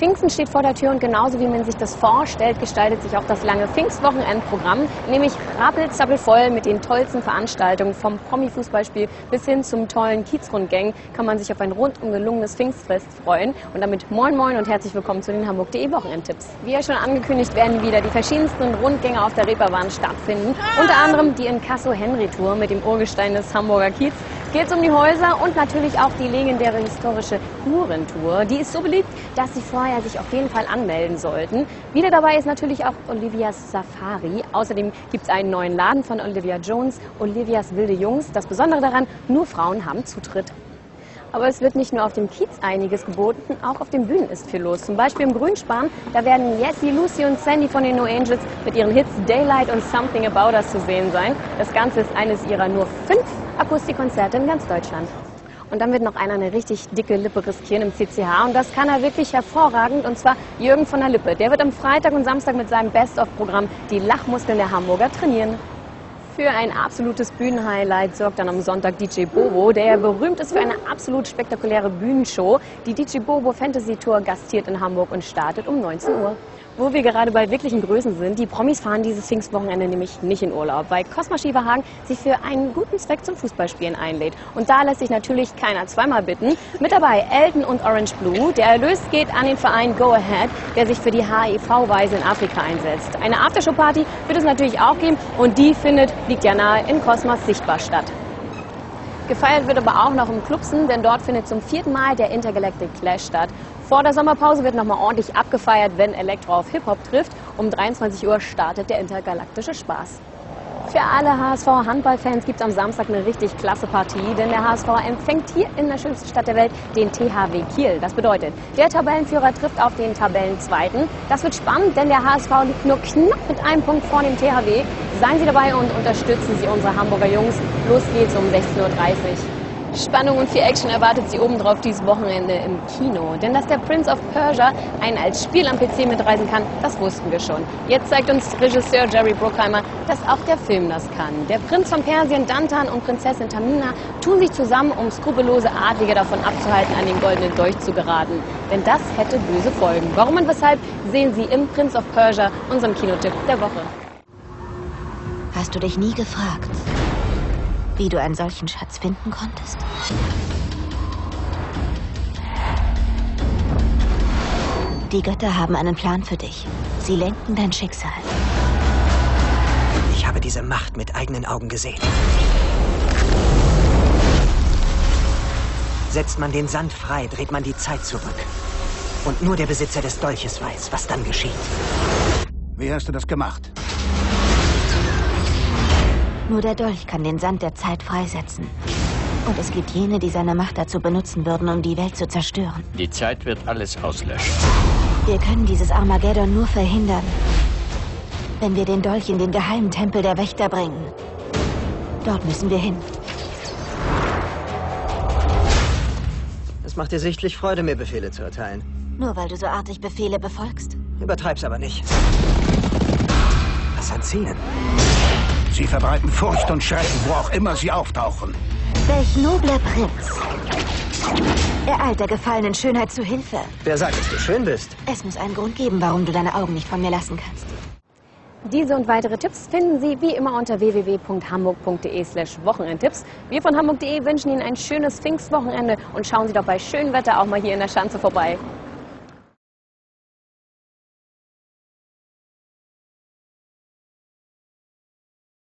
Pfingsten steht vor der Tür und genauso wie man sich das vorstellt, gestaltet sich auch das lange Pfingstwochenendprogramm, nämlich rappelzappelvoll mit den tollsten Veranstaltungen vom Promi-Fußballspiel bis hin zum tollen Kiezrundgang kann man sich auf ein rundum gelungenes Pfingstfest freuen. Und damit moin moin und herzlich willkommen zu den Hamburg.de Wochenendtipps. Wie ja schon angekündigt, werden wieder die verschiedensten Rundgänge auf der Reeperbahn stattfinden. Unter anderem die Inkasso-Henry-Tour mit dem Urgestein des Hamburger Kiez geht es um die Häuser und natürlich auch die legendäre historische Hurentour. Die ist so beliebt, dass Sie vorher sich auf jeden Fall anmelden sollten. Wieder dabei ist natürlich auch Olivias Safari. Außerdem gibt es einen neuen Laden von Olivia Jones, Olivias Wilde Jungs. Das Besondere daran, nur Frauen haben Zutritt. Aber es wird nicht nur auf dem Kiez einiges geboten, auch auf den Bühnen ist viel los. Zum Beispiel im Grünspan, da werden Jessie, Lucy und Sandy von den No Angels mit ihren Hits Daylight und Something About Us zu sehen sein. Das Ganze ist eines ihrer nur fünf Akustikkonzerte in ganz Deutschland. Und dann wird noch einer eine richtig dicke Lippe riskieren im CCH. Und das kann er wirklich hervorragend. Und zwar Jürgen von der Lippe. Der wird am Freitag und Samstag mit seinem Best-of-Programm die Lachmuskeln der Hamburger trainieren. Für ein absolutes Bühnenhighlight sorgt dann am Sonntag DJ Bobo, der berühmt ist für eine absolut spektakuläre Bühnenshow. Die DJ Bobo Fantasy Tour gastiert in Hamburg und startet um 19 Uhr. Wo wir gerade bei wirklichen Größen sind, die Promis fahren dieses Pfingstwochenende nämlich nicht in Urlaub, weil Cosma Schieberhagen sich für einen guten Zweck zum Fußballspielen einlädt. Und da lässt sich natürlich keiner zweimal bitten. Mit dabei Elton und Orange Blue. Der Erlös geht an den Verein Go Ahead, der sich für die HIV-Weise in Afrika einsetzt. Eine Aftershow-Party wird es natürlich auch geben und die findet, liegt ja nahe, in Cosmas sichtbar statt. Gefeiert wird aber auch noch im Clubsen, denn dort findet zum vierten Mal der Intergalactic Clash statt. Vor der Sommerpause wird nochmal ordentlich abgefeiert, wenn Elektro auf Hip-Hop trifft. Um 23 Uhr startet der intergalaktische Spaß. Für alle HSV-Handballfans gibt es am Samstag eine richtig klasse Partie, denn der HSV empfängt hier in der schönsten Stadt der Welt den THW Kiel. Das bedeutet, der Tabellenführer trifft auf den Tabellenzweiten. Das wird spannend, denn der HSV liegt nur knapp mit einem Punkt vor dem THW. Seien Sie dabei und unterstützen Sie unsere Hamburger Jungs. Los geht's um 16.30 Uhr. Spannung und viel Action erwartet Sie obendrauf dieses Wochenende im Kino. Denn dass der Prince of Persia einen als Spiel am PC mitreisen kann, das wussten wir schon. Jetzt zeigt uns Regisseur Jerry Bruckheimer, dass auch der Film das kann. Der Prinz von Persien, Dantan und Prinzessin Tamina tun sich zusammen, um skrupellose Adlige davon abzuhalten, an den goldenen Dolch zu geraten. Denn das hätte böse Folgen. Warum und weshalb sehen Sie im Prince of Persia, unserem Kinotipp der Woche. Hast du dich nie gefragt, wie du einen solchen Schatz finden konntest? Die Götter haben einen Plan für dich. Sie lenken dein Schicksal. Ich habe diese Macht mit eigenen Augen gesehen. Setzt man den Sand frei, dreht man die Zeit zurück. Und nur der Besitzer des Dolches weiß, was dann geschieht. Wie hast du das gemacht? Nur der Dolch kann den Sand der Zeit freisetzen. Und es gibt jene, die seine Macht dazu benutzen würden, um die Welt zu zerstören. Die Zeit wird alles auslöschen. Wir können dieses Armageddon nur verhindern, wenn wir den Dolch in den geheimen Tempel der Wächter bringen. Dort müssen wir hin. Es macht dir sichtlich Freude, mir Befehle zu erteilen. Nur weil du so artig Befehle befolgst. Übertreib's aber nicht. Was an Zielen? Sie verbreiten Furcht und Schrecken, wo auch immer sie auftauchen. Welch nobler Prinz. Er eilt der gefallenen Schönheit zu Hilfe. Wer sagt, dass du schön bist? Es muss einen Grund geben, warum du deine Augen nicht von mir lassen kannst. Diese und weitere Tipps finden Sie wie immer unter www.hamburg.de slash Wochenendtipps. Wir von hamburg.de wünschen Ihnen ein schönes Pfingstwochenende und schauen Sie doch bei schönem Wetter auch mal hier in der Schanze vorbei.